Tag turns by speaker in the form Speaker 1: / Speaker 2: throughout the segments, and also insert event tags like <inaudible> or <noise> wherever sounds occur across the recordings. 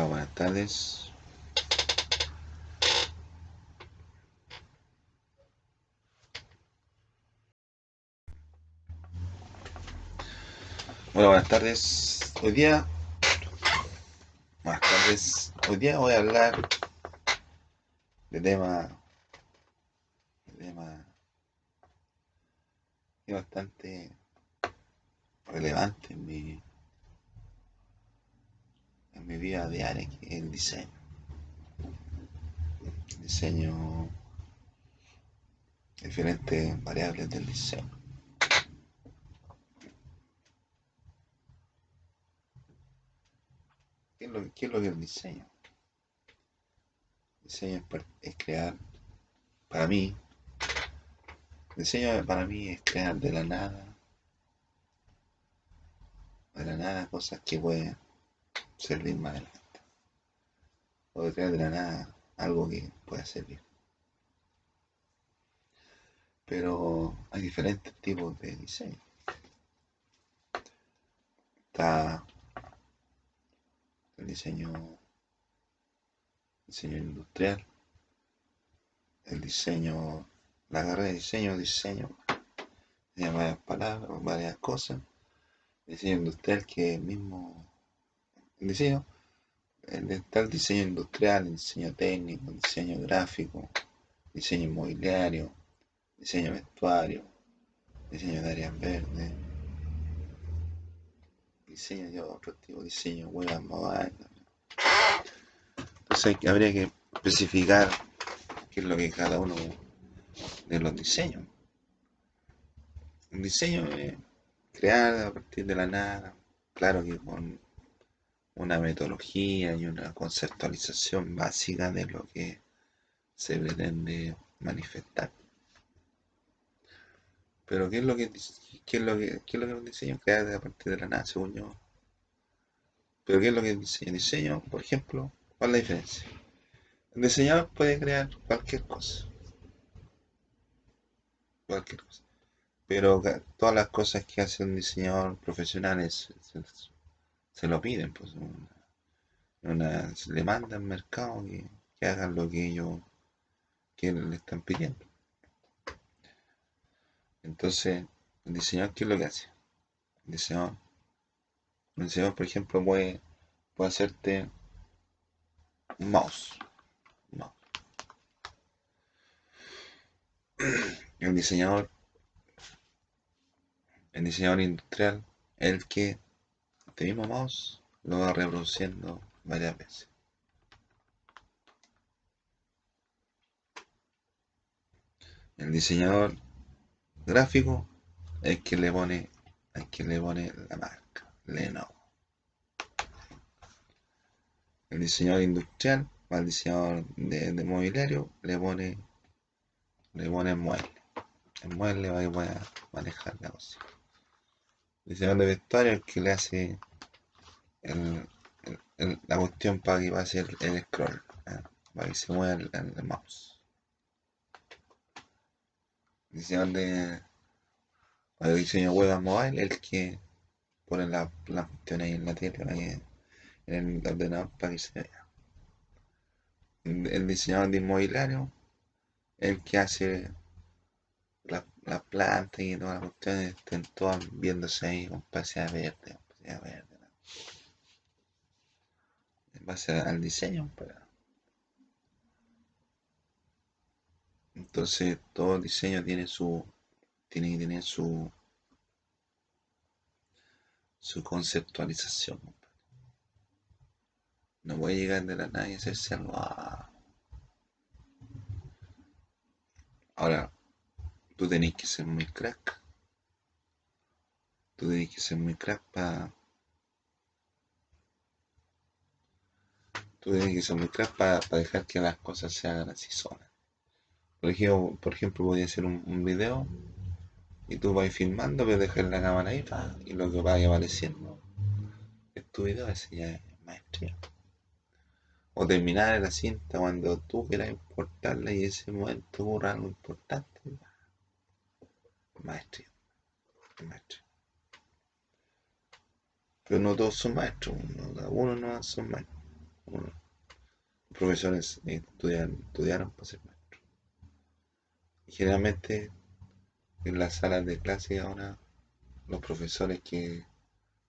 Speaker 1: Buenas tardes. Hola, buenas tardes. Hoy día, buenas tardes. Hoy día voy a hablar de tema, de tema bastante relevante en mi, en mi vida diaria, que es el diseño. Diseño, diferentes variables del diseño. ¿Qué es lo, qué lo que es el diseño? Diseño es, crear, para mí, diseño para mí es crear de la nada, de la nada cosas que pueden servir más adelante. O de crear de la nada algo que pueda servir. Pero hay diferentes tipos de diseño. Está el diseño, diseño industrial, el diseño, la carrera de diseño, diseño, tiene varias palabras, varias cosas. Diseño industrial que el mismo, diseño, está el diseño industrial, el diseño técnico, el diseño gráfico, diseño inmobiliario, diseño vestuario, diseño de áreas verdes, diseño de otro tipo, diseño web mobile. Entonces habría que especificar qué es lo que cada uno de los diseños. Un diseño es crear a partir de la nada, claro que con una metodología y una conceptualización básica de lo que se pretende manifestar. Pero ¿qué es lo que, qué es lo que, qué es lo que un diseño? Crear a partir de la nada, según yo. Pero ¿qué es lo que es diseño? Diseño, por ejemplo, ¿cuál es la diferencia? El diseñador puede crear cualquier cosa. Cualquier cosa. Pero todas las cosas que hace un diseñador profesional es- se lo piden, pues una, una- se le manda al mercado que, que hagan lo que ellos que le están pidiendo. Entonces, el diseñador, ¿qué es lo que hace? El diseñador, el diseñador, por ejemplo, puede, puede hacerte un mouse. un mouse. El diseñador, el diseñador industrial, el que este mismo mouse lo va reproduciendo varias veces. El diseñador gráfico es que le pone, es que le pone la marca, Lenovo. El diseñador industrial, el diseñador de, mobiliario, le pone, le pone mueble. El mueble va a manejar la cosa. Diseñador de vestuario es el que le hace el- la cuestión para que pase el, el scroll, ¿eh? para que se mueva el, mouse. Diseñador de para el diseño web mobile, el que pone la, la cuestión ahí en la tele, que- en el ordenador para que se vea. El diseñador de inmobiliario, el que hace las la plantas y todas las cuestiones estén todas viéndose ahí con pasea verde, con pasea verde. En base al diseño, pues. Entonces todo diseño tiene su. tiene que tener su. su conceptualización. No puede llegar de la nada y hacerse algo. ah. Ahora, tú tenés que ser muy crack. Tú tenés que ser muy crack para. Tú tenés que ser muy crack para dejar que las cosas se hagan así solas. Por ejemplo, por ejemplo, voy a hacer un, un video y tú vas filmando, pero dejar la cámara ahí pa, y lo que vaya apareciendo es tu video, ese ya es maestría. O terminar la cinta cuando tú quieras importarla y ese momento ocurra algo importante. Maestría. Maestría. Pero no todos son maestros, uno, uno no son maestros. Los profesores estudiaron para ser maestros. generalmente en las salas de clase ahora los profesores que,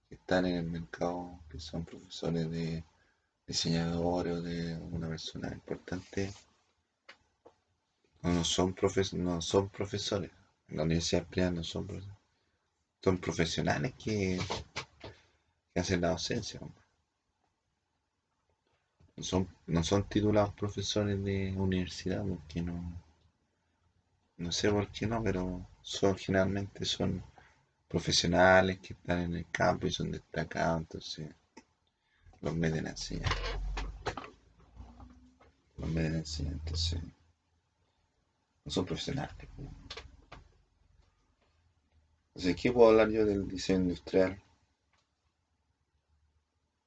Speaker 1: están en el mercado, que son profesores de diseñadores o de una persona importante, no son, no son profesores. En la universidad privada no son. Son profesionales que, que hacen la docencia. No son, no son titulados profesores de universidad porque no, no sé por qué no, pero son generalmente son profesionales que están en el campo y son destacados, entonces los meten a enseñar. Los meten a enseñar, entonces no son profesionales. Entonces, ¿qué puedo hablar yo del diseño industrial?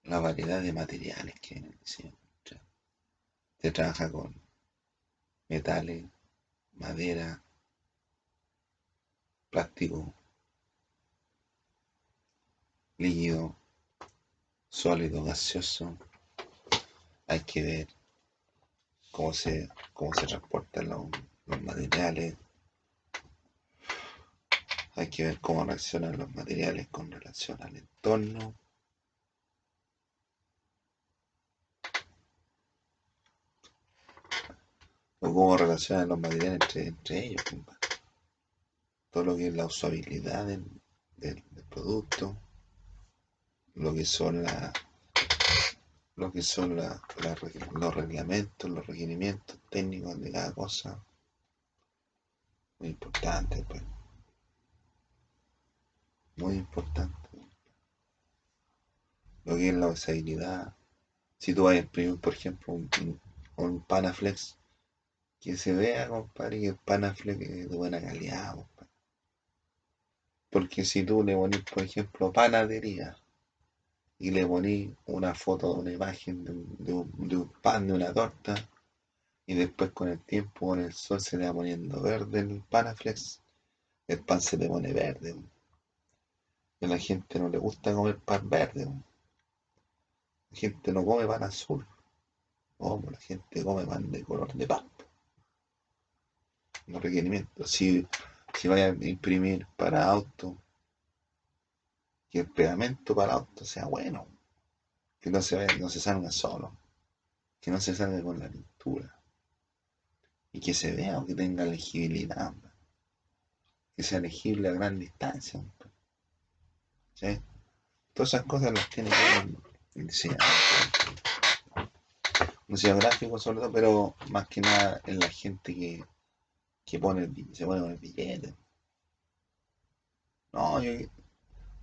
Speaker 1: La variedad de materiales que hay en el diseño industrial. Se trabaja con metales, madera, plástico, líquido, sólido, gaseoso. Hay que ver cómo se, cómo se transportan los, materiales. Hay que ver cómo reaccionan los materiales con relación al entorno. O cómo relacionan los materiales entre, ellos. Todo lo que es la usabilidad del producto lo que son la, lo que son los reglamentos, los requerimientos técnicos de cada cosa. Muy importante, pues. Muy importante. Lo que es la usabilidad. Si tú vas a imprimir, por ejemplo, un, un, Panaflex, que se vea, compadre, que el Panaflex es de buena calidad, compadre. Porque si tú le pones, por ejemplo, panadería, y le poní una foto de una imagen de un, pan, de una torta, y después con el tiempo, con el sol se le va poniendo verde el panaflex, el pan se le pone verde. Y a la gente no le gusta comer pan verde. La gente no come pan azul. la gente come pan de color de pan. Los requerimientos. Si, si vaya a imprimir para auto, que el pegamento para auto sea bueno, que no se, no se salga solo, que no se salga con la pintura, y que se vea o que tenga legibilidad, que sea legible a gran distancia. Todas esas cosas las tiene que el diseñador. Un diseño gráfico sobre todo, pero más que nada en la gente que, que pone se pone con el billete. No, yo,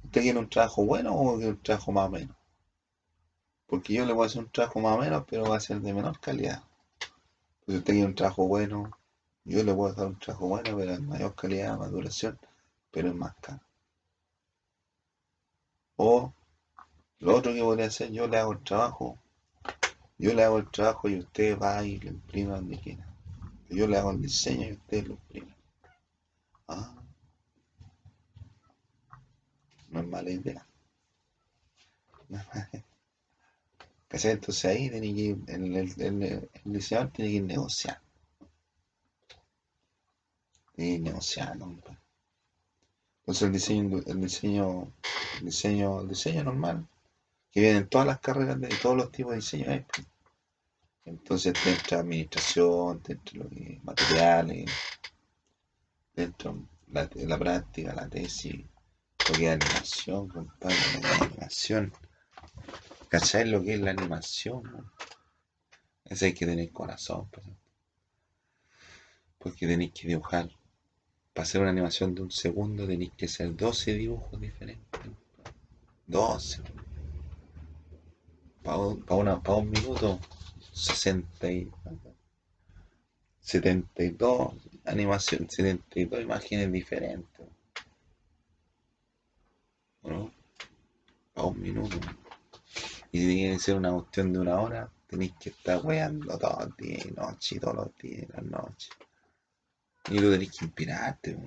Speaker 1: ¿Usted quiere un trabajo bueno o quiere un trabajo más o menos? Porque yo le voy a hacer un trabajo más o menos, pero va a ser de menor calidad. Si usted quiere un trabajo bueno, yo le voy a dar un trabajo bueno, pero de mayor calidad, más duración, pero es más caro. O lo otro que podría hacer, yo le hago el trabajo, yo le hago el trabajo y usted va y lo imprime donde quiera. Yo le hago el diseño y usted lo imprime. Ah, no es mala idea. Entonces ahí tiene que el, el, diseñador tiene que ir negociando. Tiene que ir negociando. Entonces el diseño, el diseño, diseño, diseño normal, que viene en todas las carreras de todos los tipos de diseño pues. Entonces dentro administración, dentro de materiales, dentro la, la práctica, la tesis, lo que es animación, compadre, la animación. ¿Cachai lo que es la animación? Eso hay que tener corazón, pues. porque tenéis que dibujar. Para hacer una animación de un segundo tenéis que hacer 12 dibujos diferentes. 12. Para un, para un minuto, 60 y, 72 animación, 72 imágenes diferentes. A un minuto. Y si tiene que ser una cuestión de una hora, tenéis que estar weando todos los días y noche, todos los días y las noches. Y tú tenéis que inspirarte,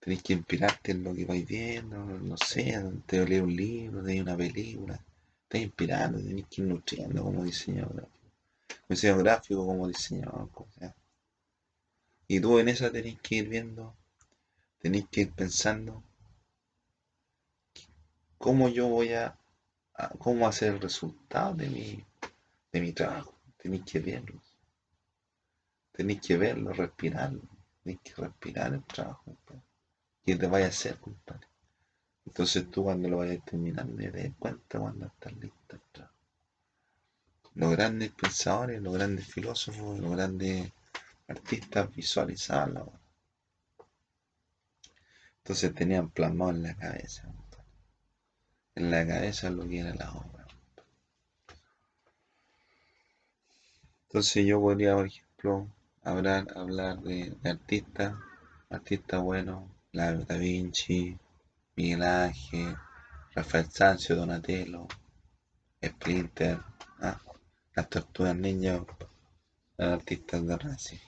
Speaker 1: Tenéis que inspirarte en lo que vais viendo, no sé, te leer un libro, de una película, Estás inspirando, tenés que ir nutriendo como diseñador gráfico. Diseñador gráfico como diseñador. Y tú en esa tenés que ir viendo, tenés que ir pensando cómo yo voy a, cómo hacer el resultado de mi, de mi trabajo. Tenéis que verlo. Tenéis que verlo, respirarlo. Tenéis que respirar el trabajo, compadre. Que te vaya a hacer, compadre. Entonces tú cuando lo vayas terminando te das cuenta cuando estás listo el trabajo. Los grandes pensadores, los grandes filósofos, los grandes artistas visualizaban la obra. Entonces tenían plasmado en la cabeza, compadre. En la cabeza lo que era la obra. Entonces yo podría, por ejemplo, hablar, hablar de, artistas, artistas buenos, la Da Vinci, Miguel Ángel, Rafael Sancio, Donatello, Splinter, ah, las tortugas ninjas, artistas de Racing.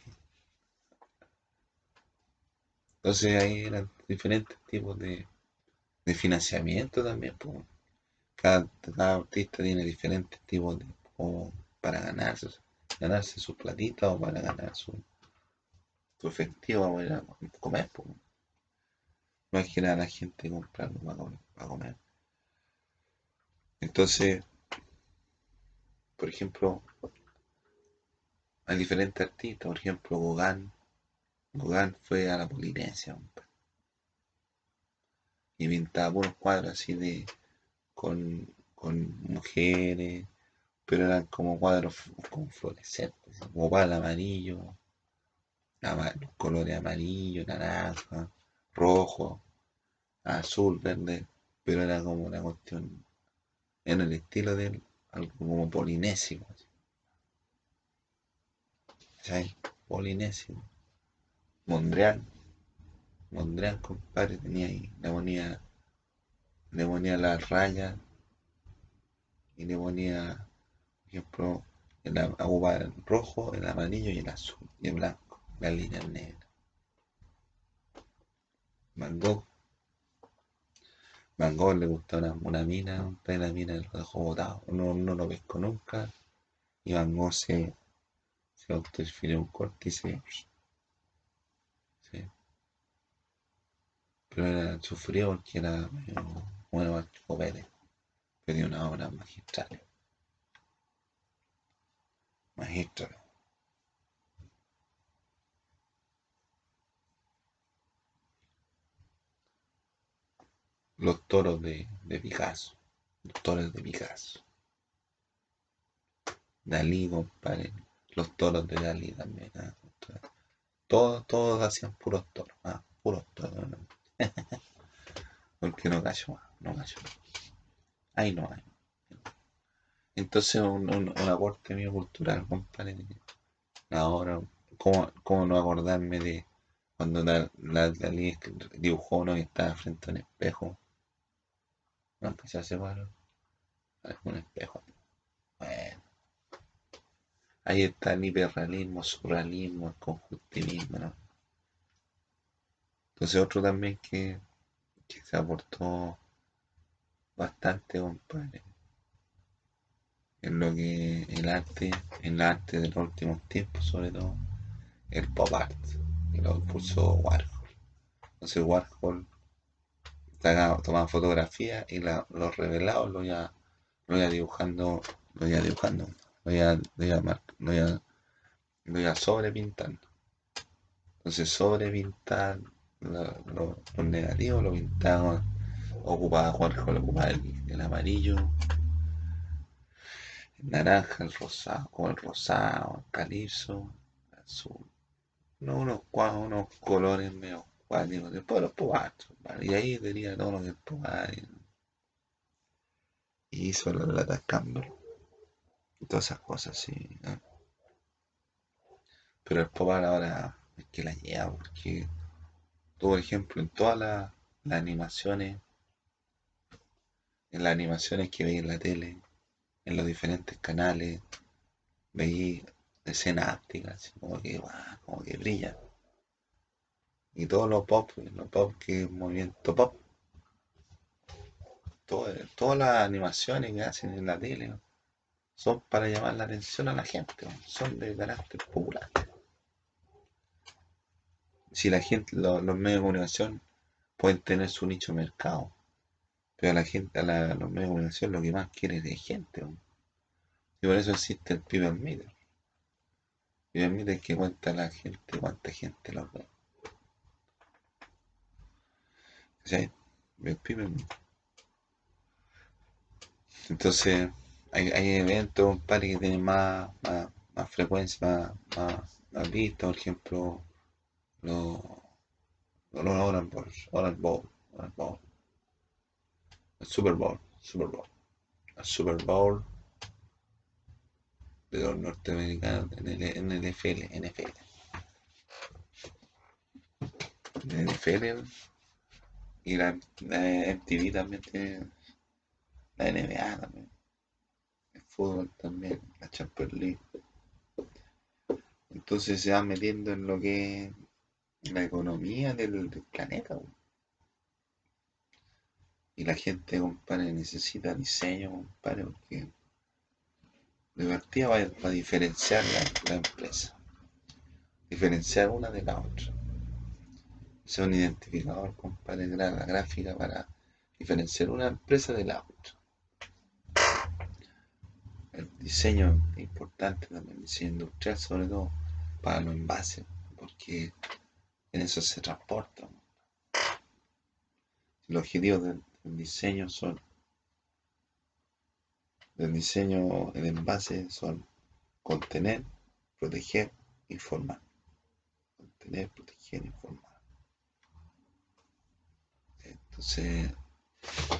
Speaker 1: Entonces ahí eran diferentes tipos de, de financiamiento también. Pues. Cada, artista tiene diferentes tipos de para ganarse ganarse su platita o para ganar su, su efectivo para comer. Pues. No es que a la gente comprarlo para comer, Entonces, por ejemplo, hay diferentes artistas, por ejemplo, Gauguin. Gauguin fue a la Polinesia y pintaba unos cuadros así de con, con mujeres, pero eran como cuadros con fluorescentes, el amarillo, colores amarillo, naranja, rojo, azul, verde, pero era como una cuestión en el estilo de algo como polinesio. ¿Sabes? Polinesio. Mondrian. Mondrian, compadre, tenía ahí, le ponía, le ponía las rayas y le ponía ejemplo, el agua rojo, el amarillo y el azul, y el blanco, la línea negra. Van Gogh. Le gustó una, mina, la mina lo dejó botado, no, no lo pescó nunca, y Van Gogh se, se un corte. Sí. Pero era sufrió porque era bueno, Pérez, pero una obra magistral. Magistro. Los toros de, de Picasso. Los toros de Picasso. Dalí, compadre. Los toros de Dalí también. ¿ah? Todos, todos hacían puros toros. ¿ah? Puros toros. <laughs> Porque no cayó más. No cayó más. Ahí no hay. Entonces, un, un, aporte mío cultural, compadre. Ahora, ¿cómo, ¿cómo, no acordarme de cuando la, la, dibujó uno que estaba frente a un espejo? No empecé a hacer un espejo. Bueno. Ahí está el hiperrealismo, surrealismo, el conjuntivismo, ¿no? Entonces otro también que, que se aportó bastante, compadre en lo que el arte, el arte de los últimos tiempos, sobre todo el pop art, que lo impulsó Warhol. Entonces Warhol tomaba fotografías y los revelados lo iba, lo iba dibujando, lo iba dibujando, lo iba, lo iba, lo iba, lo iba sobrepintando. Entonces sobrepintar los negativos lo pintaba, ocupaba Warhol, ocupaba el amarillo, naranja, el rosado, el rosado, el calipso, el azul. No, unos, unos colores medio cuáticos, después los pobachos, y ahí tenía todo lo que el y hizo la lata cambio y todas esas cosas sí. Pero el popar ahora es que la lleva porque tú, por ejemplo, en todas las, las animaciones, en las animaciones que veis en la tele, en los diferentes canales, veí escenas ápticas, como que, como que brillan. Y todo lo pop, lo pop que es movimiento pop, todas las animaciones que hacen en la tele son para llamar la atención a la gente, son de carácter popular. Si la gente, los medios de comunicación pueden tener su nicho mercado, pero a la gente, a, los medios de comunicación lo que más quiere es gente. Y por eso existe el People Meter. El Meter que cuenta la gente, cuánta gente lo ve. Sea, el People Entonces, hay, hay eventos, padre, que tienen más, más, frecuencia, más, más, vista, por ejemplo, los, los Orange Bowl, Orange Bowl, Orange Bowl, Super Bowl, Super Bowl, el Super Bowl de los norteamericanos en el, el NFL, NFL. El NFL y la, la MTV también tiene la NBA también fútbol también, la Champions League. Entonces se va metiendo en lo que es la economía del, planeta. Y la gente, compadre, necesita diseño, compadre, porque de partida va, a diferenciar la, empresa. Diferenciar una de la otra. Es un identificador, compadre, la gráfica para diferenciar una empresa de la otra el diseño es importante también, el diseño industrial sobre todo para los envases, porque en eso se transporta. Los objetivos del, diseño son, del diseño, el envase son contener, proteger, informar. Contener, proteger, informar. Entonces,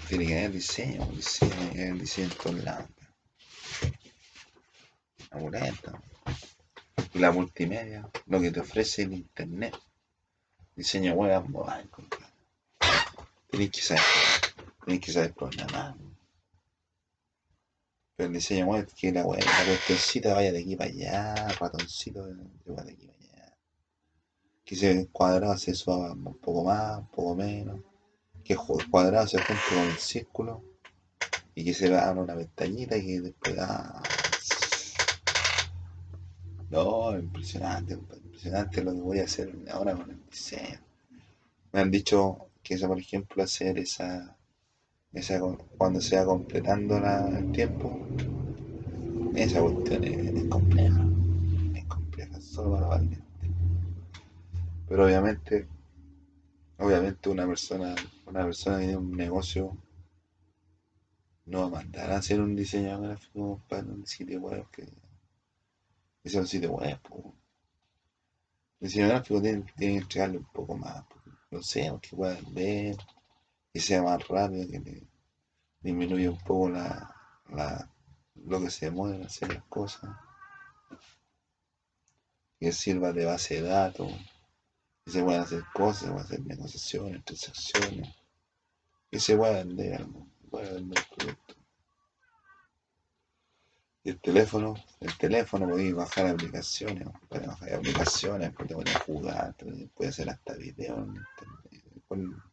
Speaker 1: tiene que haber diseño, diseño, diseño en todos lados y la multimedia, lo que te ofrece el internet. Diseño web, mobile, Tienes que saber, tienes que saber programar. Pero el diseño web, que la web, la cuestioncita vaya de aquí para allá, ratoncito de aquí para allá. Que ese cuadrado se suba un poco más, un poco menos. Que el cuadrado se junte con el círculo y que se vea una pestañita y que después ah, no, impresionante, impresionante lo que voy a hacer ahora con el diseño. Me han dicho que por ejemplo, hacer esa, esa cuando se va completando el tiempo, esa cuestión es, compleja, es compleja, solo para valientes. Pero obviamente, obviamente una persona, una persona que tiene un negocio no va a mandar a hacer un diseño gráfico para un sitio web que es un sitio web. El diseño gráfico tiene, que entregarle un poco más, no sé, que puedan ver, que sea más rápido, que le disminuya un poco la, la, lo que se demora hacer las cosas, que sirva de base de datos, que se puedan hacer cosas, se puedan hacer negociaciones, transacciones, que se pueda vender algo, pueda vender producto el teléfono, el teléfono podéis bajar aplicaciones, para bajar aplicaciones, podéis jugar, puede hacer hasta video con,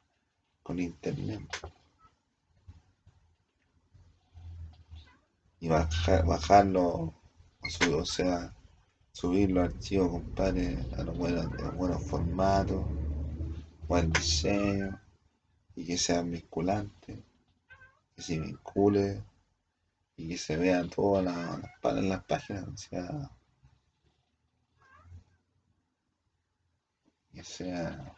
Speaker 1: internet. Y bajar, bajarlo, o sea, subir los archivos, compadre, a los buenos, buenos formatos, buen diseño, y que sea vinculante, que se vincule y que se vean todas las, las, las páginas, o sea, que sea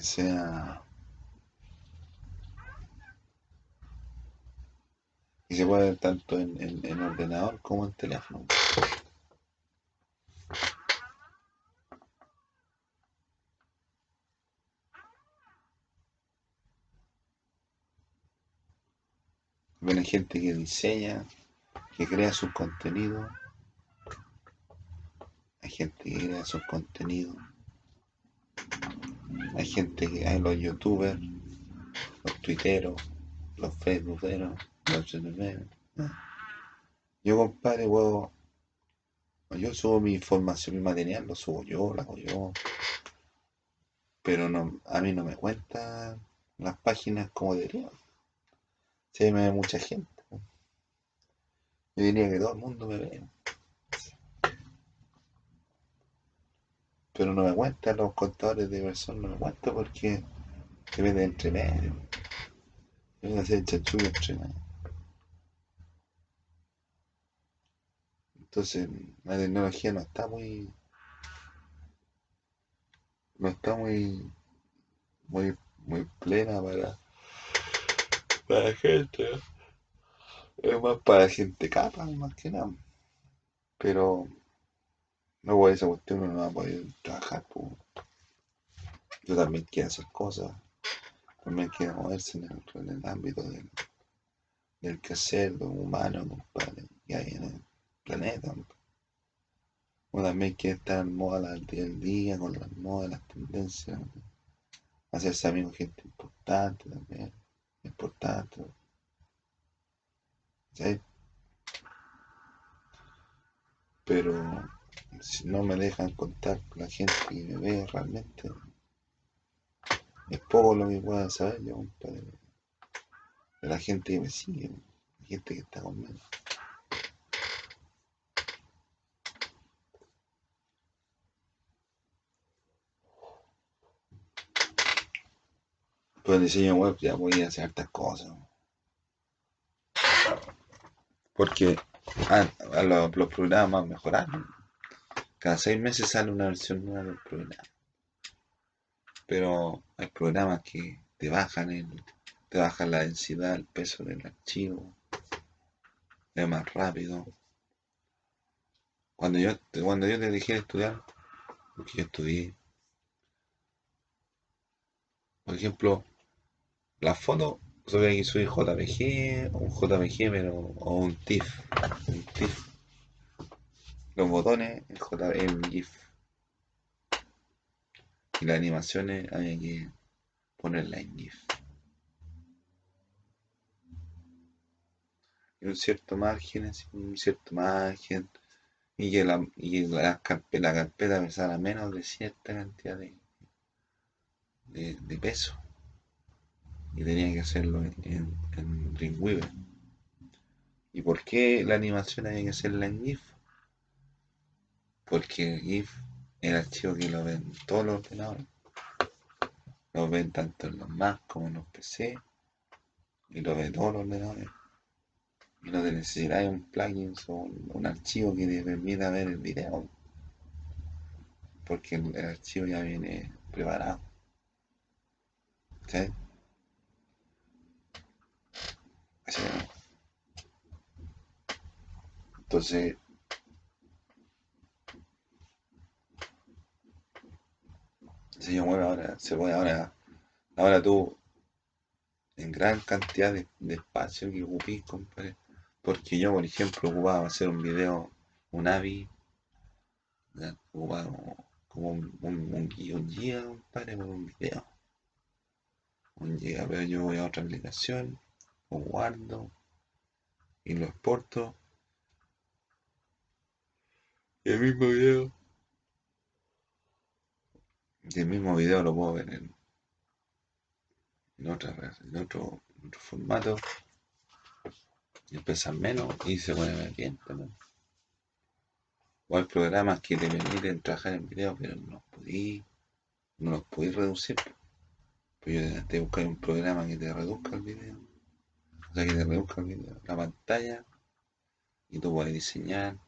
Speaker 1: que sea y se puede ver tanto en, en, en ordenador como en teléfono. hay gente que diseña, que crea sus contenidos. Hay gente que crea sus contenidos. Hay gente que hay los youtubers, los twitteros, los facebookeros, los youtuberos. Yo, compadre, puedo. Yo subo mi información, mi material, lo subo yo, lo hago yo. pero no, a mí no me cuentan las páginas como deberían. Sí, me ve mucha gente. Yo diría que todo el mundo me ve. Pero no me cuentan los contadores de personas, no me cuentan porque se de entre medio. Deben hacer chanchullo entre medio. Entonces, la tecnología no está muy. No está muy. Muy, muy plena para. Para la gente. Es más para la gente capa, más que nada. Pero. No por esa cuestión no va a poder trabajar. Yo también quiero hacer cosas también quiere moverse en el, ámbito del, del quehacer humano, compadre, que hay en el planeta. O también quiere estar en moda al día al día, con las modas, las tendencias. Hacerse amigo de gente importante también, importante. ¿Sí? Pero si no me dejan contar con la gente que me ve realmente, es poco lo que pueda saber yo, compadre. La gente que me sigue, la gente que está conmigo. Pues el diseño web ya voy a hacer hartas cosas. Porque ah, los, los, programas mejoraron. Cada seis meses sale una versión nueva del programa pero hay programas que te bajan el, te bajan la densidad, el peso del archivo, es más rápido. Cuando yo, cuando yo te dejé estudiar, porque yo estudié, por ejemplo, la foto, sobre que soy JPG, un JPG, pero, o un TIFF, un TIFF. Los botones, el, J, el GIF. Y las animaciones hay que ponerla en GIF. Y un cierto margen, un cierto margen. Y que la, y la, la carpeta pesara menos de cierta cantidad de, de, peso. Y tenía que hacerlo en, en Dreamweaver. ¿Y por qué la animación hay que hacerla en GIF? Porque GIF el archivo que lo ven todos los ordenadores. Lo ven tanto en los Mac como en los PC. Y lo ven todos los ordenadores. Y no te necesitáis un plugin o un, archivo que te permita ver el video. Porque el, archivo ya viene preparado. ¿Sí? Entonces, se ahora, se puede ahora, ahora tú, en gran cantidad de, espacio que ocupís, compadre, porque yo, por ejemplo, ocupaba hacer un video, un AVI, ocupaba como un, un, un, giga, compadre, por un video. Un giga, pero yo voy a otra aplicación, lo guardo y lo exporto. Y el mismo video el mismo video lo puedo ver en, en, otra, en, otro, otro formato. Y pesan menos y se puede ver bien también. O hay programas que te permiten trabajar en video, pero no los podí, no los podí reducir. Pues yo te buscar un programa que te reduzca el video. O sea, que te reduzca el video, la pantalla. Y tú puedes diseñar,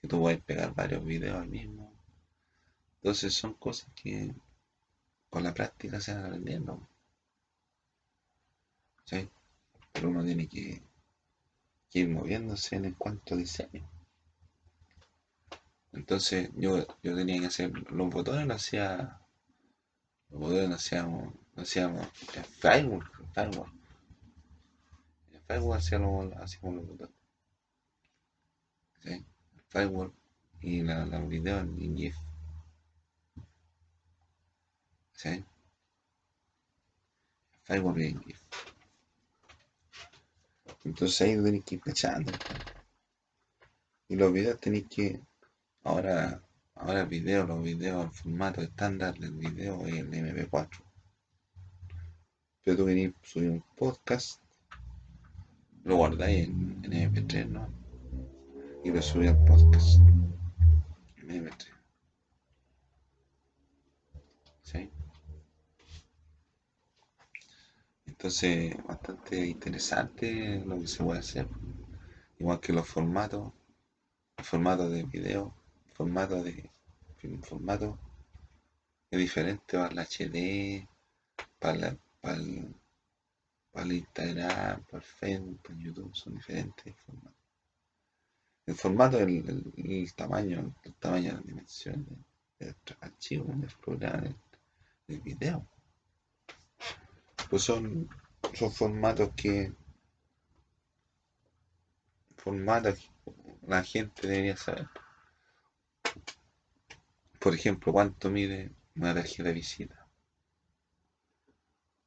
Speaker 1: que tú puedes pegar varios videos al mismo. Entonces son cosas que con la práctica se van aprendiendo. ¿Sí? Pero uno tiene que, ir moviéndose en cuanto diseño. Entonces yo, yo tenía que hacer los botones, lo hacía. Los botones lo hacíamos, lo hacíamos en Framework, en Framework. En Framework hacíamos, hacíamos los botones. ¿Sí? En Framework y la, la video en GIF. ¿Sí? Firewall bien. Entonces ahí tenéis que ir cachando. Y los videos tenéis que. Ahora Ahora video, los videos, el formato estándar del video es el MP4. Pero tú querés subir un podcast, lo guardáis en, MP3, ¿no? Y lo subís al podcast. En MP3. ¿Sí? Entonces, bastante interesante lo que se puede hacer. Igual que los formatos, el formato de video, formato de formato es diferente para el HD, para, para, el, para el Instagram, para el Facebook, para YouTube, son diferentes formatos. El formato, el, el, tamaño, el tamaño la dimensión del, archivo, del programa, del video pues son, son formatos que formatos que la gente debería saber. Por ejemplo, cuánto mide una tarjeta de visita.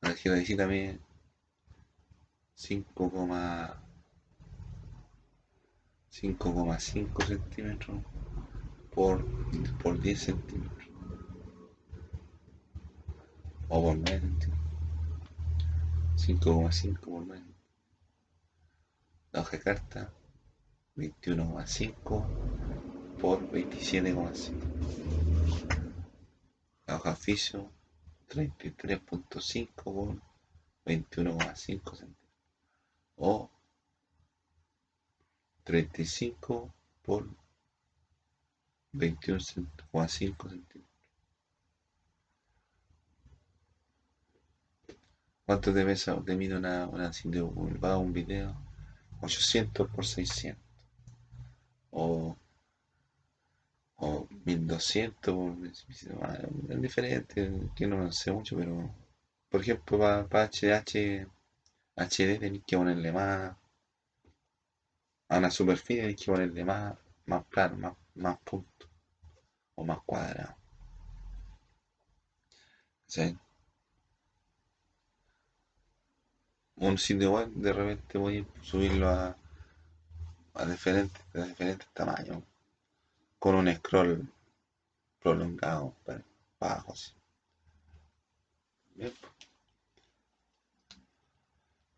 Speaker 1: Una tarjeta de visita mide 5,5 centímetros por, por 10 centímetros o por 20 5,5 por menos. La hoja de carta 21,5 por 27,5. La hoja oficio 33.5 por 21,5 centímetros. O 35 por 21,5 centímetros. ¿Cuánto te pesa te mide una, una va un video? 800 por 600. O, o 1200 por... Es diferente, que no sé mucho, pero... Por ejemplo, para, HDH, HD tenéis que ponerle más... A una superficie tenéis que ponerle más, más plano, más, más puntos. O más cuadrado. ¿Sí? Un sitio web, de repente voy a subirlo a, a diferentes, diferentes tamaños, con un scroll prolongado para abajo.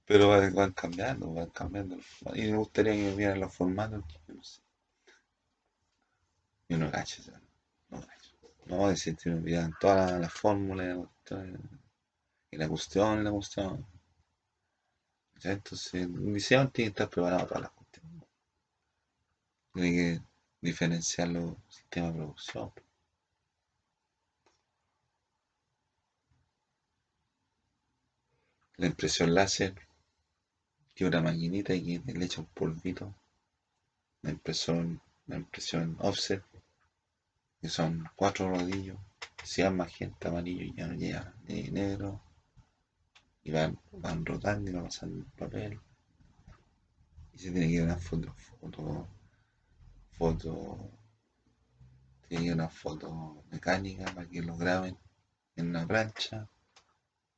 Speaker 1: Pero van, cambiando, van cambiando. Y me gustaría que vieran los formatos, no sé. Yo no gacho, no gacho. No, decir me olvidan todas las fórmulas y la cuestión, la cuestión. Entonces, el diseño tiene que estar preparado para las cuestiones. Tiene que diferenciar los sistemas de producción. La impresión láser, que una maquinita y que le echa un polvito. La impresión, la impresión offset, que son cuatro rodillos, si magenta, amarillo y negro y van, van rotando y van pasando el papel. Y se tiene que ir una foto, foto, foto, tiene que ir una foto mecánica para que lo graben en una plancha.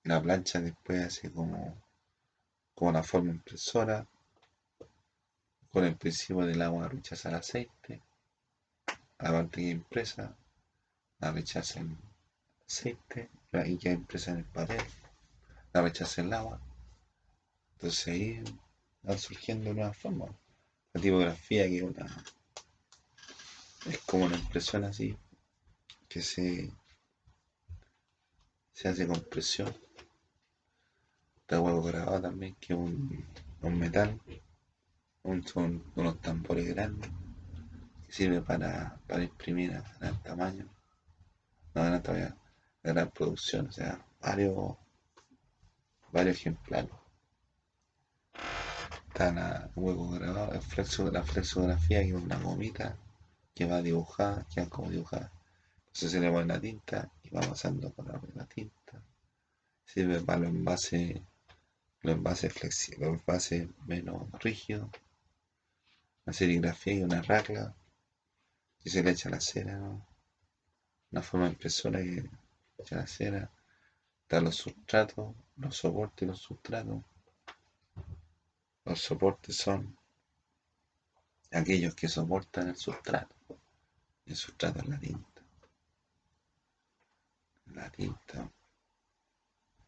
Speaker 1: La plancha después hace como, como la forma impresora, con el principio del agua rechaza el aceite, la parte que impresa la rechaza el aceite y ya impresa en el papel la rechaza el agua. Entonces ahí van surgiendo nuevas formas. La tipografía que una, es como una impresión así que se, se hace con presión. Está huevo grabado también que un, un metal, son unos tambores grandes que sirve para, para imprimir a gran tamaño, no gran tamaño, gran producción, o sea, varios varios ejemplares. Está la hueco grabado, el la flexografía, que es una gomita que va dibujada, queda como dibujada. Entonces se le pone la tinta y va pasando con la, tinta. Sirve para los envases, los envases flexibles, los envases menos rígidos. Una serigrafía y una racla. Y se le echa la cera, Una forma impresora que echa la cera. Están los sustratos, los soportes y los sustratos. Los soportes son aquellos que soportan el sustrato. el sustrato es la tinta. La tinta.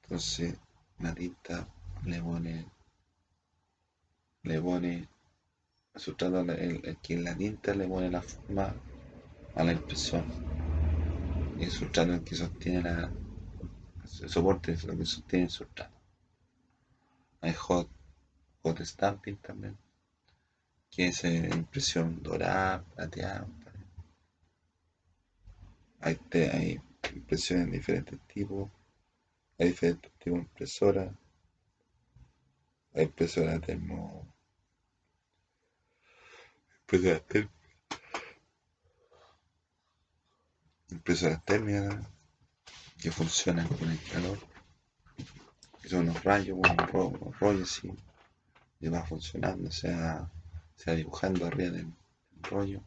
Speaker 1: Entonces, la tinta le pone, le pone, el sustrato, el, que la tinta le pone la forma a la impresión. Y el sustrato el que sostiene la, el soporte es lo que sostiene el sustrato. Hay hot, hot stamping también, que es eh, impresión dorada, plateada. Hay, hay impresiones de diferentes tipos, hay diferentes tipos de impresoras, hay impresoras termo, impresoras térmicas, impresoras térmicas que funcionan con el calor, que son unos rayos, unos rollos y va funcionando, se va, dibujando arriba del rollo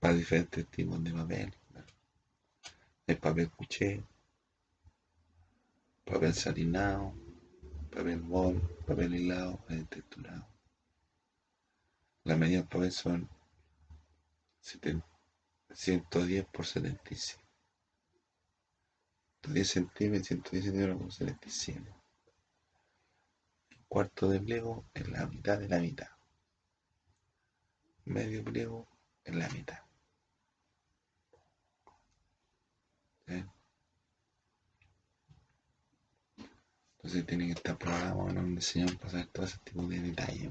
Speaker 1: para diferentes tipos de papel. Hay papel cuché, papel satinado, papel bol, papel hilado, papel texturado. La medida del papel son 110 por 75. 110 centímetros, 110 centímetros por 77. cuarto de pliego en la mitad de la mitad. Medio pliego en la mitad. Entonces tiene que estar programado en un diseño para saber todo ese tipo de detalles.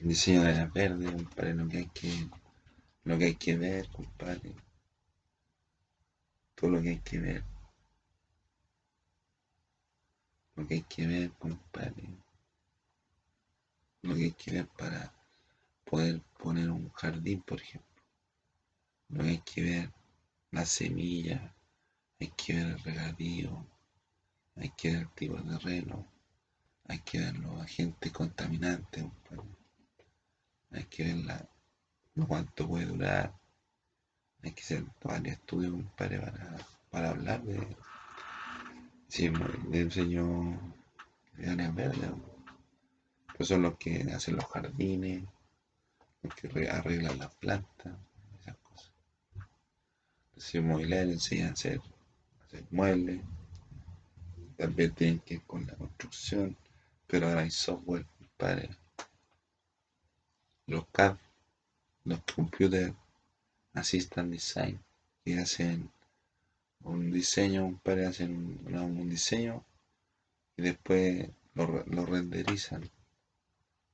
Speaker 1: El diseño de la verde, compadre, lo que hay que, lo que hay que ver, compadre. Todo lo que hay que ver. Lo que hay que ver, compadre. Lo que hay que ver para poder poner un jardín, por ejemplo. Lo que hay que ver, la semilla, hay que ver el regadío, hay que ver el tipo de terreno, hay que ver los agentes contaminantes, hay que ver la, cuánto puede durar, hay que hacer varios estudios para, para hablar de, sí, de diseño de áreas verdes. Pues son los que hacen los jardines, los que arreglan las plantas, esas cosas. Si inmobiliario enseñan a hacer, hacer muebles, también tienen que ir con la construcción, pero ahora hay software para los CAD, los Computer Assistant Design, que hacen un diseño, un par hacen un, diseño y después lo, renderizan.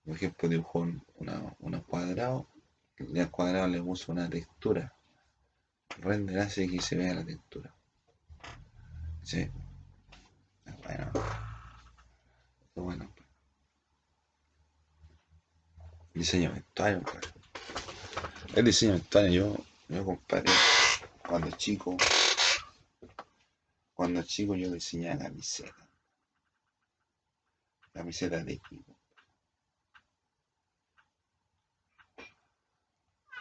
Speaker 1: Por ejemplo, dibujó un, una, cuadrado y al cuadrado le puso una textura. Render hace que se vea la textura. Sí. Bueno. Diseño vestuario, El diseño vestuario, yo, yo compadre, cuando chico, cuando chico yo diseñaba camiseta. Camiseta de equipo.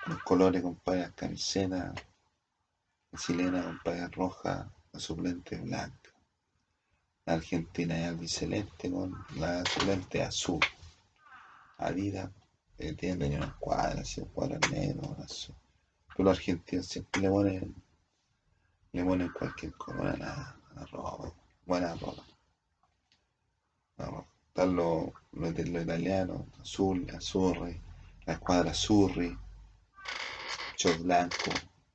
Speaker 1: Los colores, compadre, las camisetas. La chilena, compadre, roja, la suplente blanca. La argentina es albiceleste con la suplente azul. Adidas eh, tienen unas cuadras, un cuadras negro, azul. Pero los argentinos siempre le ponen, le ponen cualquier color a la, ropa, buena ropa. Están los, los, italianos, azul, azurri, la escuadra azurri, short blanco,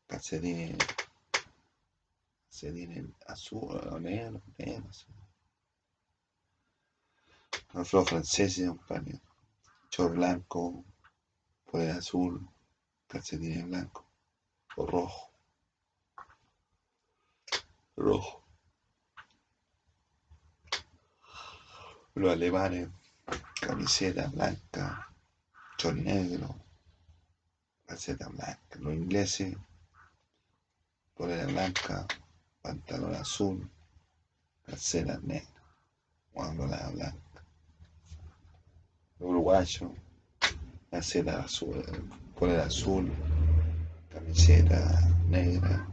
Speaker 1: calcetines, calcetines azul, negro, negro, azul. Los franceses, un chor blanco, poder azul, calcetines blanco o rojo. Rojo. Los alemanes, camiseta blanca, chor negro, calceta blanca. Los ingleses, polera blanca, pantalón azul, calceta negra, la blanca uruguayo, camiseta azul, polera azul, camiseta negra,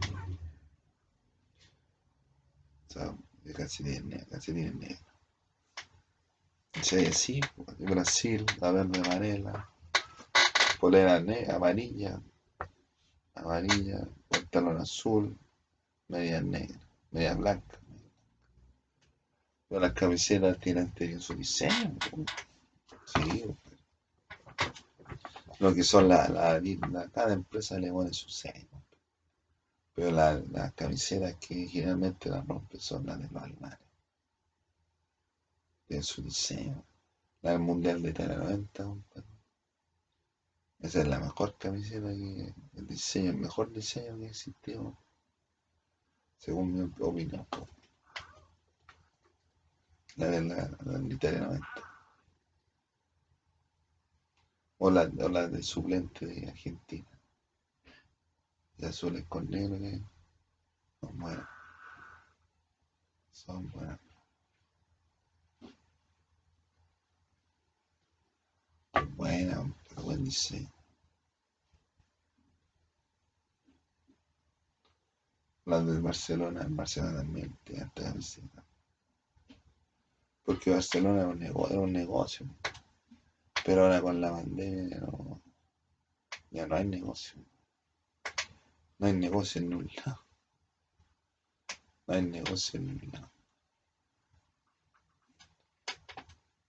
Speaker 1: de calcetines negros. Sí, así, Brasil, la verde amarela, polera negra, amarilla, amarilla, pantalón azul, media negra, media blanca. Pero las camisetas tienen su diseño. Sí, lo que son la, la, cada empresa le pone su diseño. Pero las camisetas que generalmente las rompen son las de los alemanes. Tienen su diseño. La del Mundial de Italia 90, esa es la mejor camiseta que el diseño, el mejor diseño que existió, según mi opinión. La de la, la Italia 90. O la, o la del suplente de Argentina. De azules con negro son buenas. Son buenas. Buena, pero buen diseño. La del Barcelona, el Barcelona también tiene esta camiseta. Porque Barcelona es un, negocio, un negocio. Pero ahora con la pandemia no, ya no hay negocio. No hay negocio en ningún lado. No hay negocio en ningún lado.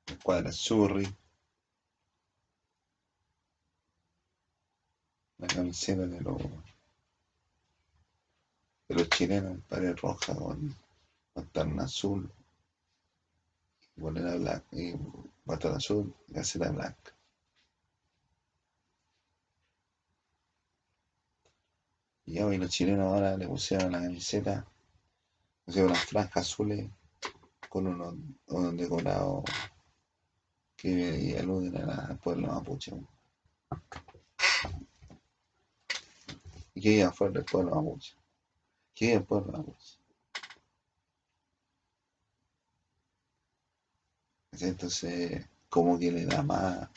Speaker 1: La cuadra Surri. La camiseta de los de los chilenos, pared roja con pantalón azul, bolera blanca, y pantalón azul, gaceta blanca. Y hoy los chilenos ahora le pusieron la camiseta, pusieron unas franjas azules con unos, unos decorados que aluden al pueblo mapuche. Y que iban fuera del pueblo mapuche. Que iban pueblo mapuche. Entonces, como que le da más,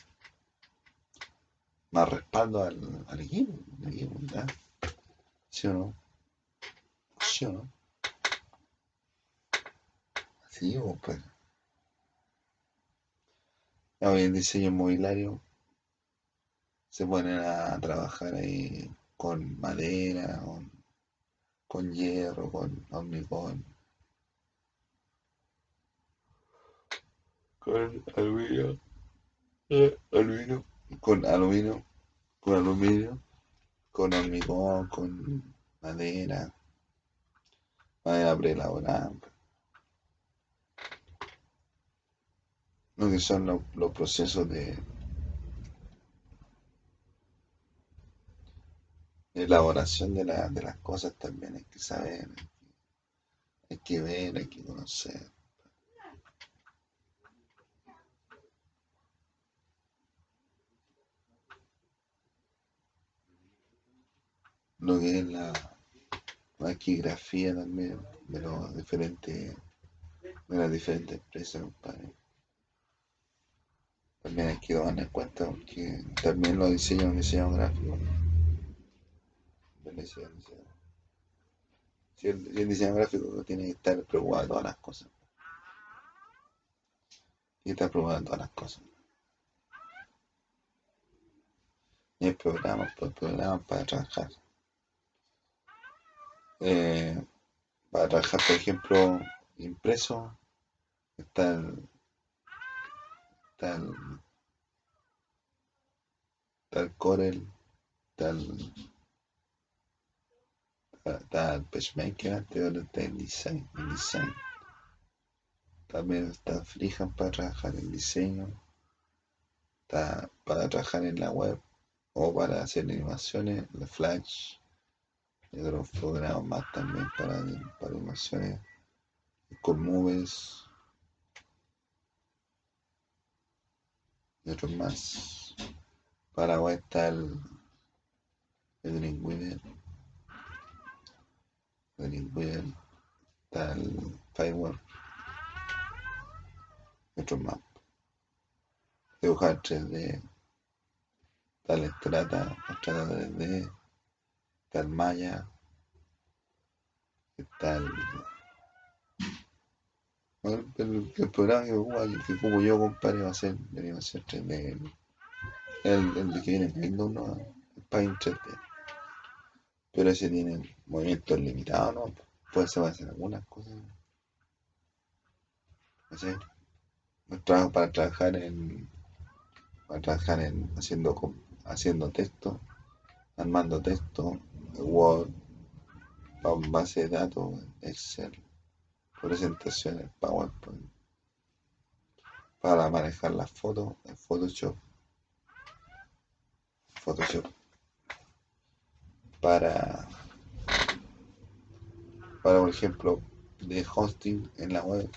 Speaker 1: más respaldo al, al equipo, al equipo. ¿Sí o no? ¿Sí o no? Así, pues. Hoy en diseño inmobiliario se ponen a trabajar ahí con madera, con, con hierro, con hormigón, con aluminio, eh, aluminio, con aluminio, con aluminio, con hormigón, con madera, madera preelaborada. Lo que son los, los procesos de elaboración de, la, de las cosas también hay que saber, hay que ver, hay que conocer. Lo que es la, la equigrafía también de los diferentes de las diferentes empresas, compadre. También hay que tomar en cuenta porque también los diseños, diseños gráficos. El diseño, diseño. Si el, el diseño gráfico tiene que estar preocupado todas las cosas. Tiene que estar todas las cosas. Y hay programas, pues para trabajar. Eh, para trabajar, por ejemplo, impreso, está el, está el, está el Corel, está el, está el PageMaker, está el Design, el design. También está Freehand para trabajar en diseño, para trabajar en la web o para hacer animaciones, la Flash, y otros programas más también para, para animaciones con moves y otros más. Para está el, el Dreamweaver, el Dreamweaver, está el Firework. Y otros más. Dibujar 3D, está el Strata, Strata 3D, el Maya, está el, el, el programa que ocupo, que ocupo yo, compadre, va a ser de animación 3D, El, el que viene en Windows no es Paint 3D. Pero ese tiene movimientos limitados, ¿no? Puede ser hacer algunas cosas. No sé. Trabajo para trabajar en. Para trabajar en. haciendo haciendo texto. Armando texto. Word. Base de datos. Excel. Presentaciones. PowerPoint. Para manejar las fotos. En Photoshop. Photoshop para, para por ejemplo, de hosting en la web,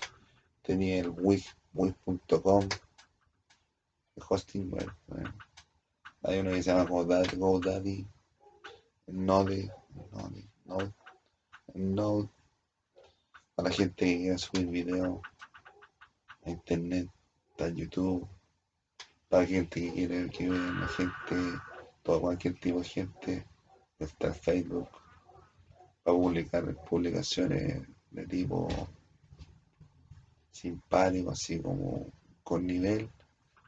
Speaker 1: tenía el wig, wig.com, hosting web. Hay uno que se llama GoDaddy Node, Node, Node, Node, para la gente que quiera subir video a internet, a YouTube, para gente que quiera que vea la gente, todo cualquier tipo de gente está Facebook para publicar publicaciones de tipo simpático, así como con nivel,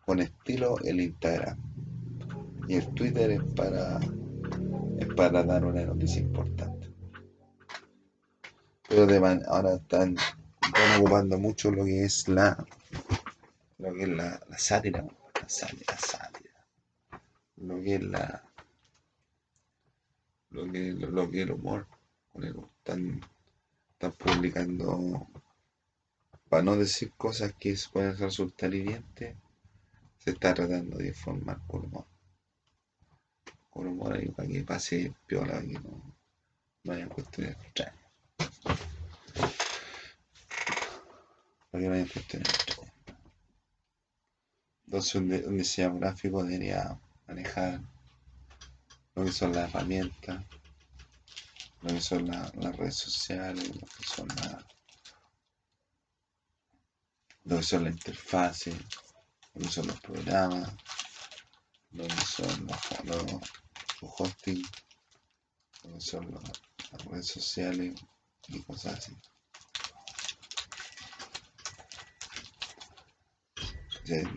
Speaker 1: con estilo el Instagram. Y el Twitter es para, es para dar una noticia importante. Pero ahora están, están, ocupando mucho lo que es la lo que es la, la sátira, la sátira, lo que es la lo que, lo, que el humor. Están, están publicando, para no decir cosas que pueden resultar hirientes, se está tratando de informar por humor. Por humor ahí para que pase piola, que no, no cuestiones extrañas. Para que no haya cuestiones extrañas. Entonces un, un diseñador gráfico debería manejar lo que son las herramientas, lo que son las redes sociales, lo que son la, lo que son la interfase, lo que son los programas, lo que son los, hosting, lo que son las redes sociales y cosas así.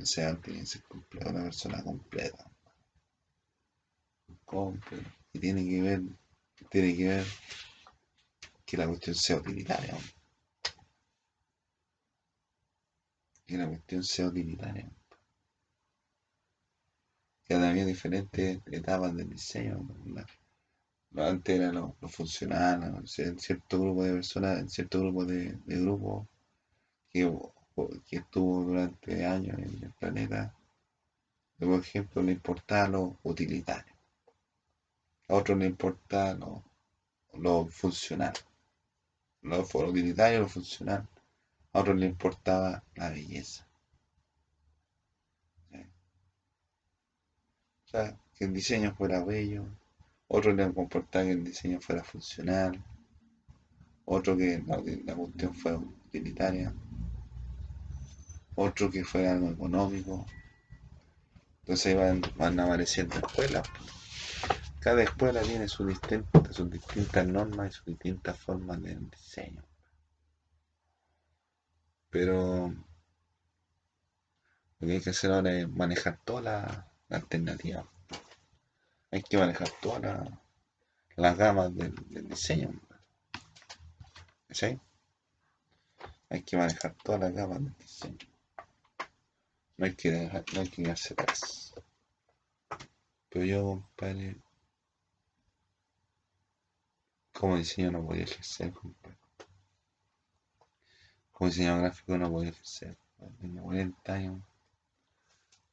Speaker 1: O sea, tiene que ser una persona completa compre y tiene que ver, tiene que ver que la cuestión sea utilitaria. Que la cuestión sea utilitaria. Que había diferentes etapas del diseño. Antes era lo, funcional, en cierto grupo de personas, en cierto grupo de, de grupos que, que estuvo durante años en el planeta, por ejemplo, le importaba lo utilitario. A otro le importa lo, lo funcional, lo, utilitario, lo funcional. A otro le importaba la belleza. Sea, que el diseño fuera bello, otro le importaba que el diseño fuera funcional, otro que la, cuestión fuera utilitaria, otro que fuera algo económico. Entonces van, van apareciendo escuelas. Cada escuela tiene sus distintas, sus distintas normas y sus distintas formas de diseño. Pero lo que hay que hacer ahora es manejar toda la, alternativa. Hay que manejar todas las gamas del, diseño. ¿Sí? Hay que manejar todas las gamas del diseño. No hay que dejar, no hay que quedarse atrás. Pero yo, compadre, como diseño no podía ejercer, compadre. Como diseñador gráfico no podía ejercer. Tengo 40 años.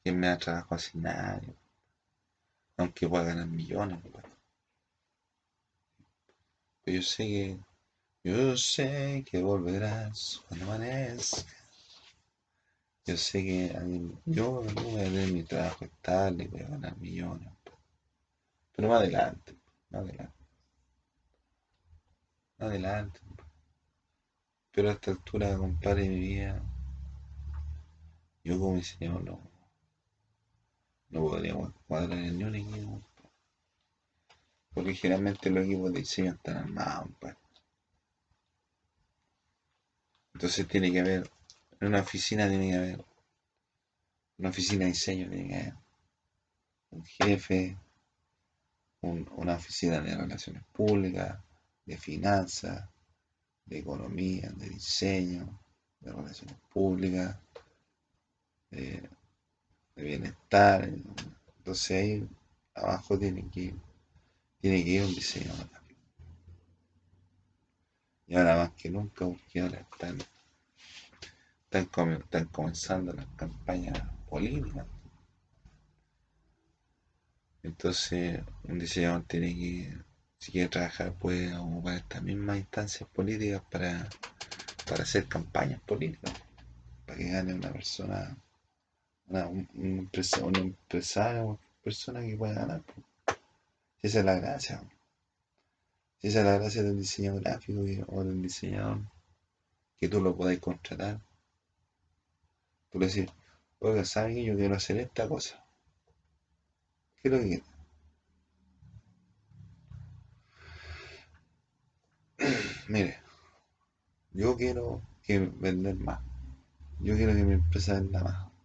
Speaker 1: Y me da trabajo así nadie. Aunque pueda ganar millones, yo sé que. Yo sé que volverás cuando amanezca. Yo sé que yo, yo voy a tener mi trabajo estable y voy a ganar millones. Pero más adelante, más adelante adelante. Pero a esta altura, compadre, mi vida, yo como diseñador no, no podría cuadrar en ni un equipo. Porque generalmente los equipos de diseño están armados, compadre. Entonces tiene que haber, en una oficina tiene que haber, una oficina de diseño tiene que haber un jefe, una oficina de relaciones públicas, de finanzas, de economía, de diseño, de relaciones públicas, bienestar. Entonces ahí abajo tiene que, tiene que ir un diseñador Y ahora más que nunca, porque ahora están, están comenzando las campañas políticas. Entonces, un diseñador tiene que, si quiere trabajar, puede ocupar estas mismas instancias políticas para, para hacer campañas políticas, para que gane una persona, una, un, empresario, una persona que pueda ganar. esa es la gracia. esa es la gracia del diseño gráfico o del diseñador, que tú lo podáis contratar. Tú le decís, oiga, ¿saben que yo quiero hacer esta cosa? ¿Qué es lo que quiere? <clears throat> Mire, yo quiero que vender más. Yo quiero que mi empresa venda más.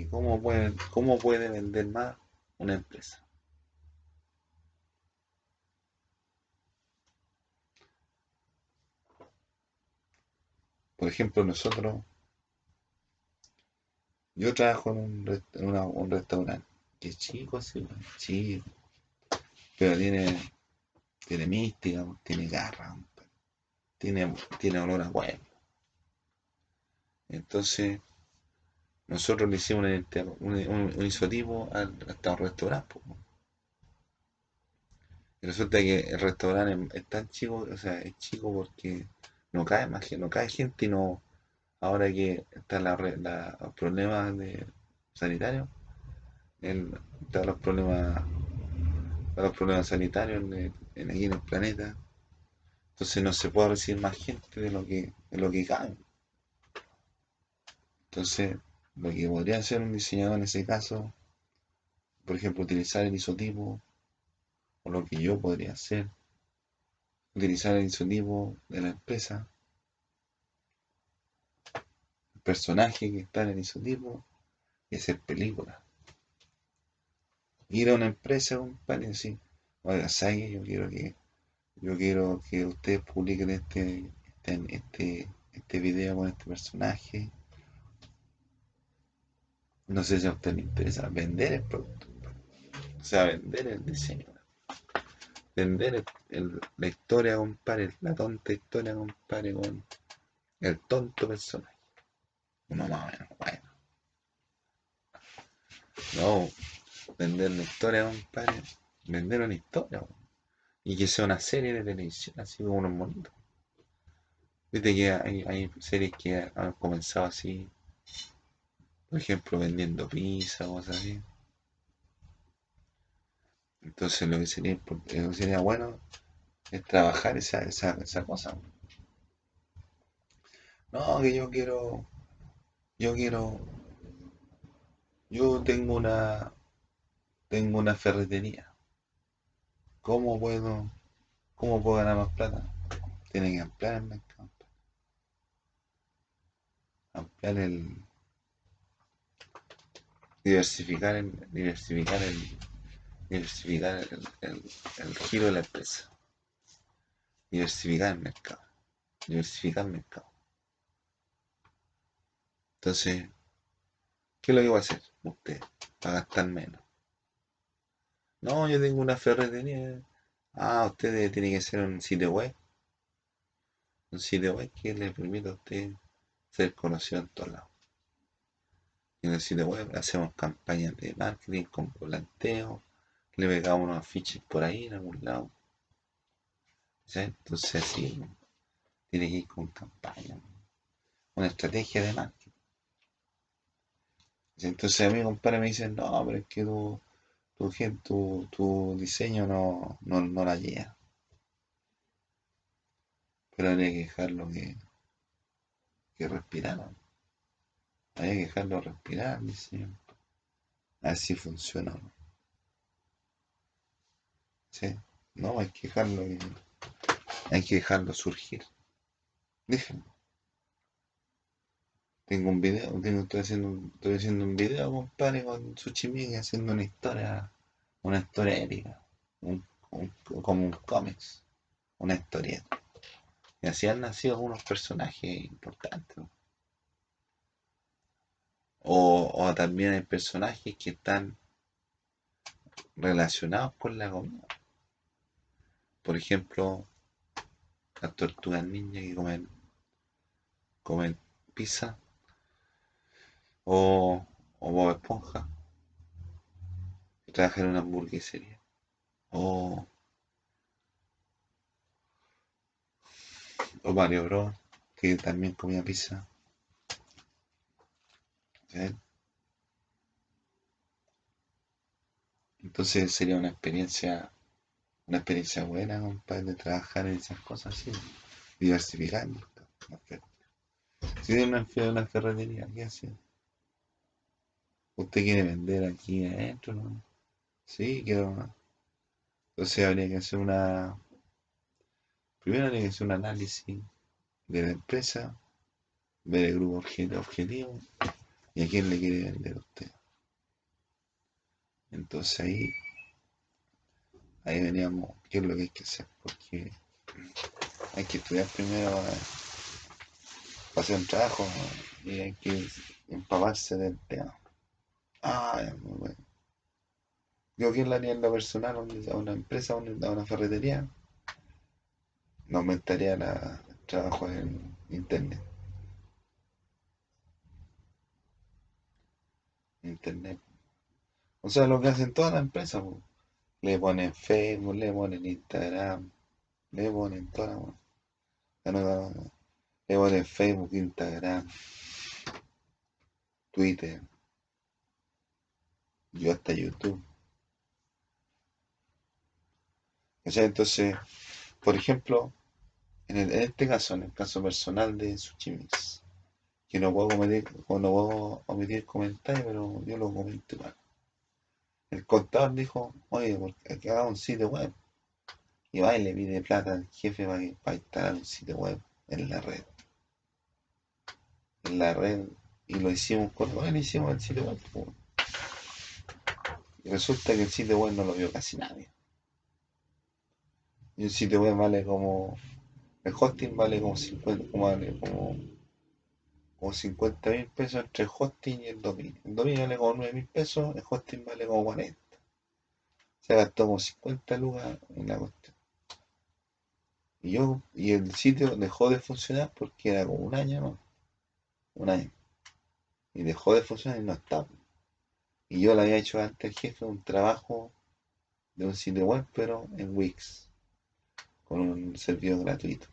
Speaker 1: ¿Y cómo puede, cómo puede vender más una empresa? Por ejemplo, nosotros, yo trabajo en un, un restaurante que es chico, así, chico, pero tiene, tiene mística, tiene garra, tiene, tiene olor a huevo. Entonces, nosotros le hicimos un, isotipo al, hasta un restaurante. Y resulta que el restaurante es, tan chico, o sea, es chico porque no cae más gente, no cae gente y no. Ahora que están la, los problemas de sanitarios, están los problemas los problemas sanitarios en, aquí en el planeta. Entonces no se puede recibir más gente de lo que, de lo que cae. Entonces, lo que podría hacer un diseñador en ese caso, por ejemplo, utilizar el isotipo, o lo que yo podría hacer, utilizar el isotipo de la empresa, el personaje que está en el isotipo, y hacer películas ir a una empresa, compadre, y decir, oiga, ¿sabe? Yo quiero que, yo quiero que ustedes publiquen este, este, este, este video con este personaje. No sé si a usted le interesa vender el producto. O sea, vender el diseño. Vender la historia, compadre, la tonta historia, compadre, con el tonto personaje. Uno más o menos, bueno. No, vender una historia, compadre. Vender una historia, y que sea una serie de televisión, así como unos monitos. Viste que hay, series que han comenzado así, por ejemplo, vendiendo pizza o cosas así. Entonces lo que sería, lo que sería bueno es trabajar esa, esa, esa cosa. No, que yo quiero, yo quiero, yo tengo una, tengo una ferretería. ¿Cómo puedo, cómo puedo ganar más plata? Tiene que ampliar el mercado. Ampliar el. Diversificar el. Diversificar el. Diversificar el, el giro de la empresa. Diversificar el mercado. Diversificar el mercado. Entonces, ¿qué es lo que va a hacer usted para gastar menos? No, yo tengo una ferretería. Ah, usted tiene que ser un sitio web. Un sitio web que le permita a usted ser conocido en todos lados. En el sitio web hacemos campañas de marketing con volanteo, le pegamos unos afiches por ahí en algún lado. Entonces así tiene que ir con campaña, una estrategia de marketing. Entonces a mí compadre me dicen, no, pero es que tú tu, tu, diseño no, no, la lleva. Pero habría que dejarlo que, que. Habría que dejarlo respirar, diseño. Así funciona. ¿Sí? No, hay que dejarlo hay que dejarlo surgir. Déjenlo. Tengo un video, tengo, estoy haciendo, estoy haciendo un video, compadre, con Suchimigi haciendo una historia, una historia épica, un, como un cómics, una historieta. Y así han nacido algunos personajes importantes. O, también hay personajes que están relacionados con la comida. Por ejemplo, las tortugas niñas que comen, comen pizza o, o Bob Esponja que trabaja en una hamburguesería o, o Mario Bros que también comía pizza entonces sería una experiencia una experiencia buena, compadre, trabajar en esas cosas así, diversificando. Si tiene una, una ferretería, ¿qué hace? ¿Usted quiere vender aquí adentro? ¿no? Sí, quiero. Entonces habría que hacer una. Primero habría que hacer un análisis de la empresa, ver el grupo objetivo y a quién le quiere vender usted. Entonces ahí ahí veníamos, qué es lo que hay que hacer, porque hay que estudiar primero para, hacer un trabajo y hay que empaparse del tema. Ah, muy bueno. Yo, ¿quién le haría en lo personal a una empresa, a una ferretería? No aumentaría el trabajo en internet. Internet. O sea, lo que hacen todas las empresas, le ponen Facebook, le ponen Instagram, le ponen toda la Le ponen Facebook, Instagram, Twitter, yo hasta YouTube. entonces, por ejemplo, en, este caso, en el caso personal de Suchimix, que no puedo omitir, no puedo omitir comentarios, pero yo lo comento igual el contador dijo, oye, hay que haga un sitio web. Y va y le pide plata al jefe para, instalar un sitio web en la red. En la red. Y lo hicimos con, hicimos el sitio web. Y resulta que el sitio web no lo vio casi nadie. Y un sitio web vale como, el hosting vale como 50, como, vale como como 50 mil pesos entre el hosting y el dominio. El dominio vale como 9 mil pesos, el hosting vale como 40. Se gastó como 50 lucas en la cuestión. Y yo, y el sitio dejó de funcionar porque era como un año, ¿no? Un año. Y dejó de funcionar y no estaba. Y yo le había hecho antes al jefe un trabajo de un sitio web, pero en Wix, con un servidor gratuito.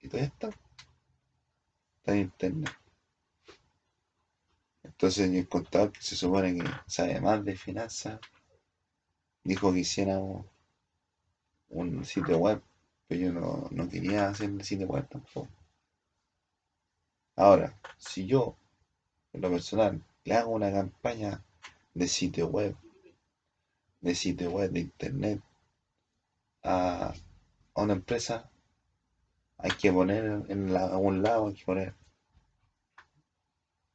Speaker 1: Y todavía está en internet. Entonces el contador que se supone que sabe más de finanzas dijo que hiciéramos un sitio web, pero yo no, quería hacer el sitio web tampoco. Ahora, si yo, en lo personal, le hago una campaña de sitio web, de sitio web, de internet, a una empresa, hay que poner en la, un lado, hay que poner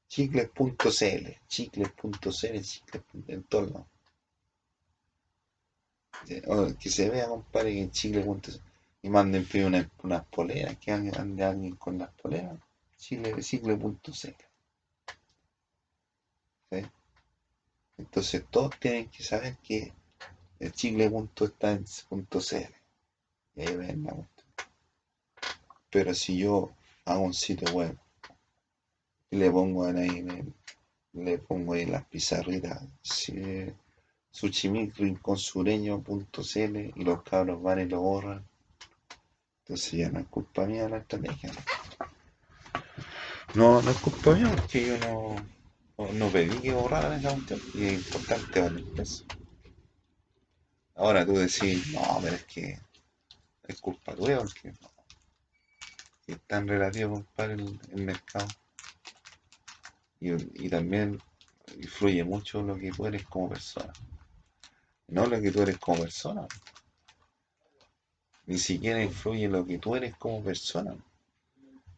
Speaker 1: chicles.cl, chicles.cl, chicles en todo lado. Que se vea, compadre, que en chicles.cl y manden unas una poleras, que ande alguien con las poleras, chicle.cl. Entonces todos tienen que saber que el chicle.cl. Y ahí ven la pero si yo hago un sitio web y le pongo ahí, le pongo ahí las pizarritas, si, sureño.cl y los cabros van y lo borran, entonces ya no es culpa mía la estrategia. No, no es culpa mía porque yo no, no, pedí que borraran esa cuestión y es importante para eso. Ahora tú decís, no, pero es que es culpa tuya porque no es tan relativo, compadre, el, mercado. Y, también influye mucho lo que tú eres como persona. No lo que tú eres como persona. Ni siquiera influye lo que tú eres como persona.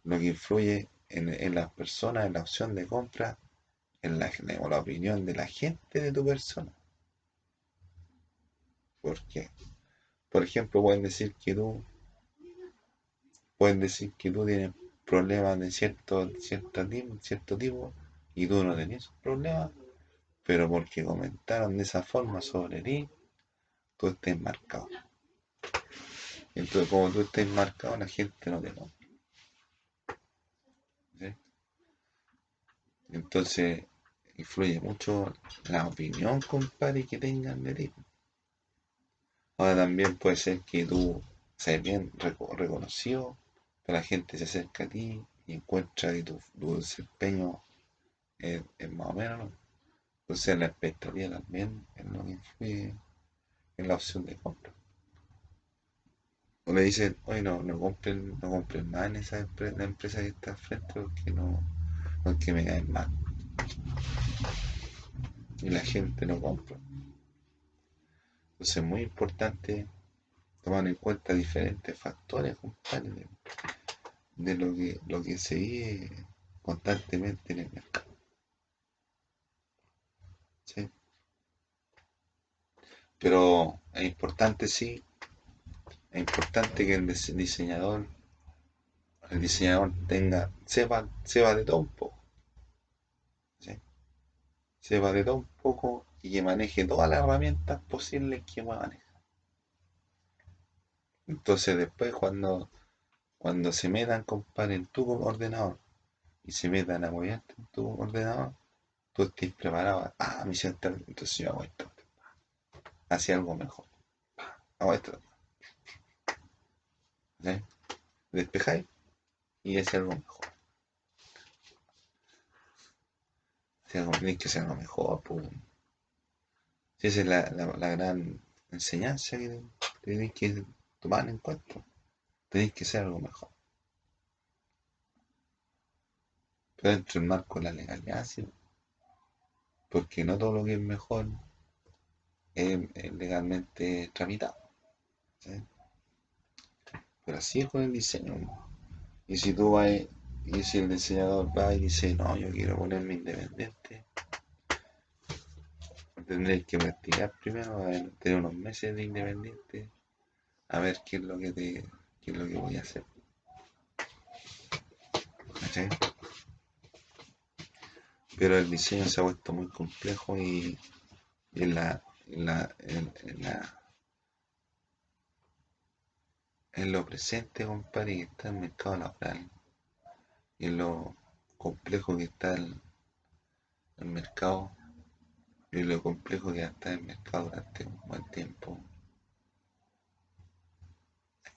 Speaker 1: Lo que influye en, las personas, en la opción de compra, en la, o la opinión de la gente de tu persona. ¿Por qué? Por ejemplo, pueden decir que tú, pueden decir que tú tienes problemas de cierto, cierto, tipo, cierto tipo y tú no tenías problemas, pero porque comentaron de esa forma sobre ti, tú estás marcado. Entonces, como tú estás marcado, la gente no te compra. Entonces, influye mucho la opinión, compadre, que tengan de ti. Ahora también puede ser que tú seas bien reconocido, la gente se acerca a ti y encuentra que tu, desempeño es, más o menos. Entonces la expectativa también es lo que influye en la opción de compra. O le dicen, oye, no, no compren, no compren más en esa empresa, la empresa que está frente porque no, porque me caen mal. Y la gente no compra. Entonces es muy importante tomar en cuenta diferentes factores, compadre, de, lo que lo que se vive constantemente en el mercado. ¿Sí? Pero es importante, sí, es importante que el diseñador, el diseñador tenga, sepa, sepa de todo un poco. ¿sí? Sepa de todo un poco y que maneje todas las herramientas posibles que va a manejar. Entonces después cuando, cuando se metan, compadre, en tu ordenador y se metan a moverte en tu ordenador, tú estés preparado. Ah, mi central, entonces yo hago esto. Hacia algo mejor. Hago esto. ¿Sí? Despejáis y hace algo mejor. Si algo, tenéis que hacer algo mejor, pues. Esa es la, gran enseñanza que tenéis que tomar en cuenta. Tenéis que ser algo mejor. Pero dentro del marco de la legalidad, sí. Porque no todo lo que es mejor es, legalmente tramitado. Pero así es con el diseño. Y si tú vas, y si el diseñador va y dice, no, yo quiero ponerme independiente, tendréis que practicar primero, a tener unos meses de independiente, a ver qué es lo que te, qué es lo que voy a hacer. Pero el diseño se ha vuelto muy complejo y, en la, en la, en, lo presente, compadre, que está el mercado laboral y en lo complejo que está el mercado y lo complejo que está el mercado durante un buen tiempo.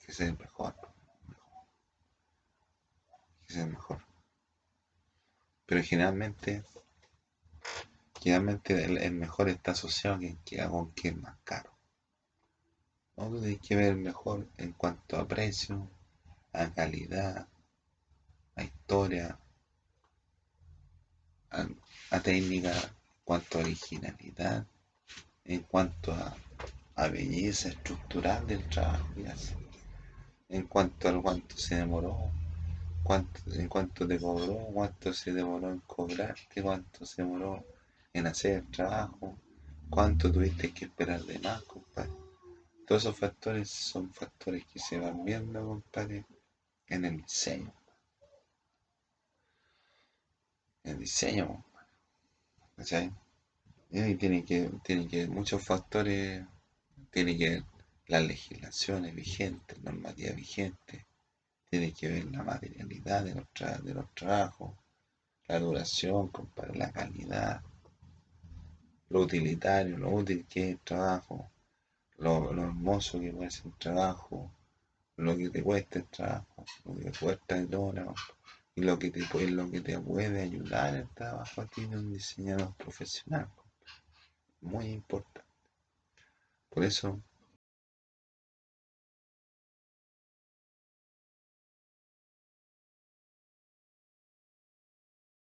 Speaker 1: Que ser mejor. Que ser mejor. Pero generalmente, generalmente el, mejor está asociado con que es más caro. ¿no? Tienes que ver mejor en cuanto a precio, a calidad, a historia, a, a técnica, cuanto a originalidad, en cuanto a, belleza estructural del trabajo que hace, en cuanto a cuánto se demoró, cuánto, en cuánto te cobró, cuánto se demoró en cobrarte, cuánto se demoró en hacer el trabajo, cuánto tuviste que esperar de más, compadre. Todos esos factores son factores que se van viendo, compadre, en el diseño. El diseño, y tiene que, tiene que muchos factores, tiene que ver las legislaciones vigentes, normativa vigente, tiene que ver la materialidad de los, trabajos, la duración, la calidad, lo utilitario, lo útil que es el trabajo, lo, hermoso que puede ser el trabajo, lo que te cuesta el trabajo, lo que cuesta el hora, y lo que te puede, lo que te puede ayudar el trabajo de un diseñador profesional. Muy importante. Por eso